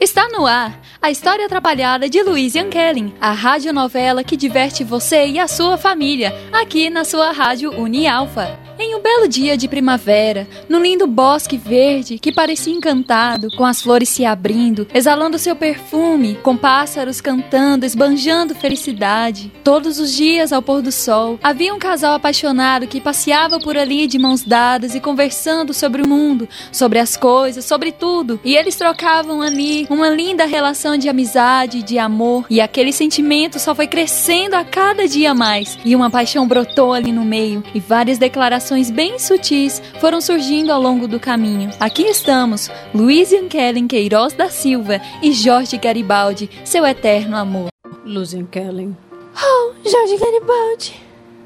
Está no ar a história atrapalhada de Luiz Kellin, a radionovela que diverte você e a sua família, aqui na sua rádio Unialfa. Belo dia de primavera, no lindo bosque verde que parecia encantado, com as flores se abrindo, exalando seu perfume, com pássaros cantando, esbanjando felicidade. Todos os dias ao pôr do sol, havia um casal apaixonado que passeava por ali de mãos dadas e conversando sobre o mundo, sobre as coisas, sobre tudo. E eles trocavam ali uma linda relação de amizade, de amor, e aquele sentimento só foi crescendo a cada dia mais. E uma paixão brotou ali no meio, e várias declarações bem sutis foram surgindo ao longo do caminho. Aqui estamos, Luiz Kellen Queiroz da Silva e Jorge Garibaldi, seu eterno amor. Lucian Kellen. Oh, Jorge Garibaldi.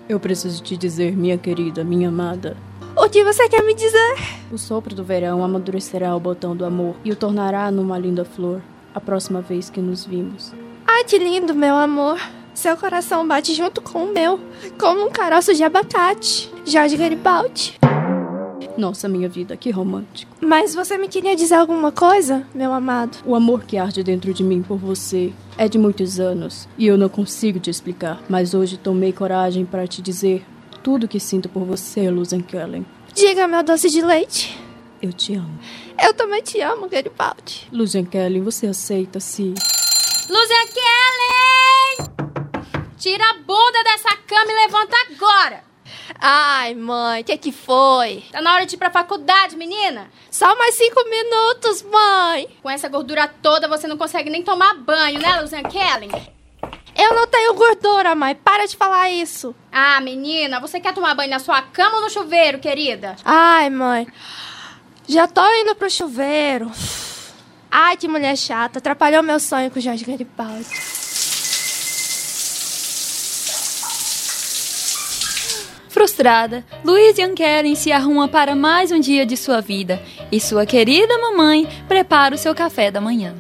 Eu preciso te dizer, minha querida, minha amada. O que você quer me dizer? O sopro do verão amadurecerá o botão do amor e o tornará numa linda flor a próxima vez que nos vimos. Ai, que lindo, meu amor. Seu coração bate junto com o meu, como um caroço de abacate. Jorge Garibaldi. Nossa, minha vida, que romântico. Mas você me queria dizer alguma coisa, meu amado? O amor que arde dentro de mim por você é de muitos anos e eu não consigo te explicar. Mas hoje tomei coragem para te dizer tudo que sinto por você, Luzen Kellen. Diga, meu doce de leite. Eu te amo. Eu também te amo, Garibaldi. Luzen Kellen, você aceita se. Luzen Kellen! Tira a bunda dessa cama e levanta agora! Ai, mãe, o que, que foi? Tá na hora de ir pra faculdade, menina? Só mais cinco minutos, mãe. Com essa gordura toda, você não consegue nem tomar banho, né, Lucian Kellen? Eu não tenho gordura, mãe. Para de falar isso. Ah, menina, você quer tomar banho na sua cama ou no chuveiro, querida? Ai, mãe. Já tô indo pro chuveiro. Ai, que mulher chata. Atrapalhou meu sonho com o Jorge Garibaldi. Frustrada, Louise Kellen se arruma para mais um dia de sua vida e sua querida mamãe prepara o seu café da manhã.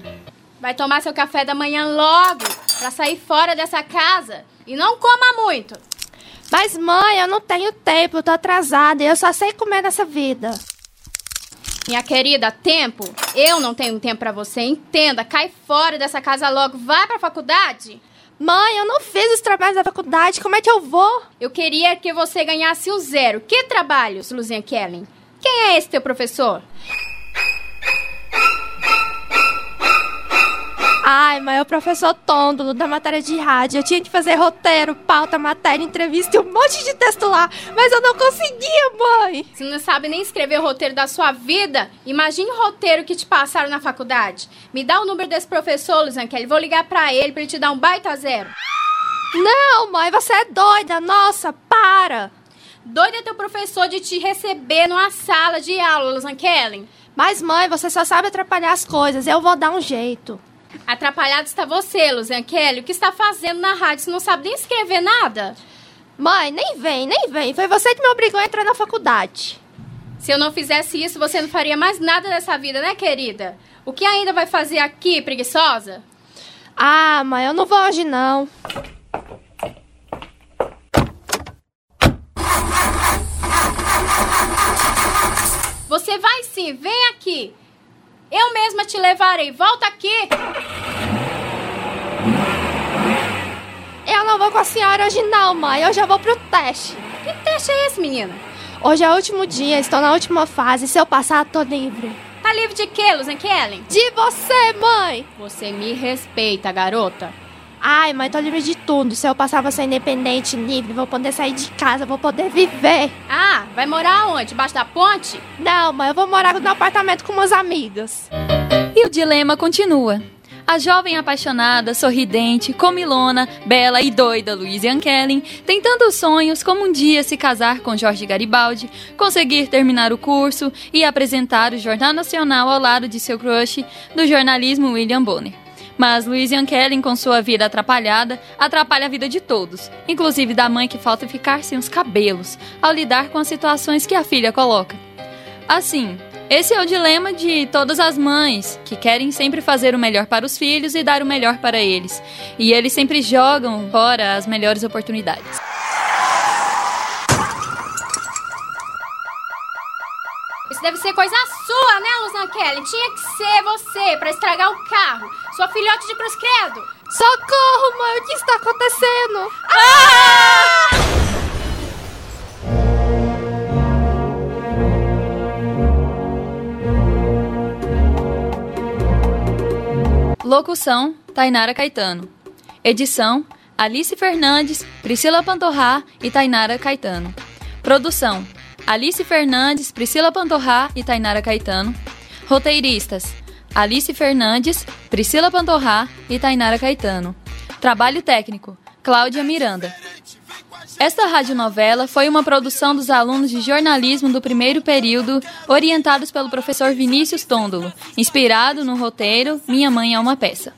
Vai tomar seu café da manhã logo, para sair fora dessa casa e não coma muito. Mas mãe, eu não tenho tempo, eu tô atrasada e eu só sei comer nessa vida. Minha querida, tempo? Eu não tenho tempo para você, entenda. Cai fora dessa casa logo, vai pra faculdade. Mãe, eu não fiz os trabalhos da faculdade, como é que eu vou? Eu queria que você ganhasse o zero. Que trabalhos, Luzinha Kellen? Quem é esse teu professor? Ai, mas é o professor Tôndolo da matéria de rádio. Eu tinha que fazer roteiro, pauta, matéria, entrevista e um monte de texto lá. Mas eu não conseguia, mãe. Você não sabe nem escrever o roteiro da sua vida? Imagine o roteiro que te passaram na faculdade. Me dá o número desse professor, Kelly. Vou ligar pra ele pra ele te dar um baita zero. Não, mãe, você é doida. Nossa, para. Doida é teu professor de te receber numa sala de aula, Kelly. Mas, mãe, você só sabe atrapalhar as coisas. Eu vou dar um jeito. Atrapalhado está você, Luzian Kelly. O que está fazendo na rádio? Você não sabe nem escrever nada? Mãe, nem vem, nem vem. Foi você que me obrigou a entrar na faculdade. Se eu não fizesse isso, você não faria mais nada dessa vida, né, querida? O que ainda vai fazer aqui, preguiçosa? Ah, mãe, eu não vou hoje, não. Você vai sim, vem aqui. Eu mesma te levarei. Volta aqui. Eu não vou com a senhora hoje não, mãe. Eu já vou pro teste. Que teste é esse, menina? Hoje é o último dia, estou na última fase. Se eu passar, tô livre. Tá livre de quê, Luzen Kellen? De você, mãe! Você me respeita, garota. Ai, mãe, tô livre de tudo. Se eu passar, vou ser independente, livre, vou poder sair de casa, vou poder viver. Ah, vai morar onde? Debaixo da ponte? Não, mãe, eu vou morar no apartamento com umas amigas. E o dilema continua. A jovem apaixonada, sorridente, comilona, bela e doida Louise Kellen, tentando os sonhos como um dia se casar com Jorge Garibaldi, conseguir terminar o curso e apresentar o Jornal Nacional ao lado de seu crush do jornalismo William Bonner. Mas Louisian Kellen, com sua vida atrapalhada, atrapalha a vida de todos, inclusive da mãe que falta ficar sem os cabelos, ao lidar com as situações que a filha coloca. Assim, esse é o dilema de todas as mães, que querem sempre fazer o melhor para os filhos e dar o melhor para eles, e eles sempre jogam fora as melhores oportunidades. deve ser coisa sua, né, Luzan Kelly? Tinha que ser você para estragar o carro. Sua filhote de cruz credo. Socorro, mãe, o que está acontecendo? Ah! Locução: Tainara Caetano. Edição: Alice Fernandes, Priscila Pantorrá e Tainara Caetano. Produção: Alice Fernandes, Priscila Pantorrá e Tainara Caetano. Roteiristas: Alice Fernandes, Priscila Pantorrá e Tainara Caetano. Trabalho técnico: Cláudia Miranda. Esta radionovela foi uma produção dos alunos de jornalismo do primeiro período, orientados pelo professor Vinícius Tôndolo, inspirado no roteiro Minha Mãe é uma Peça.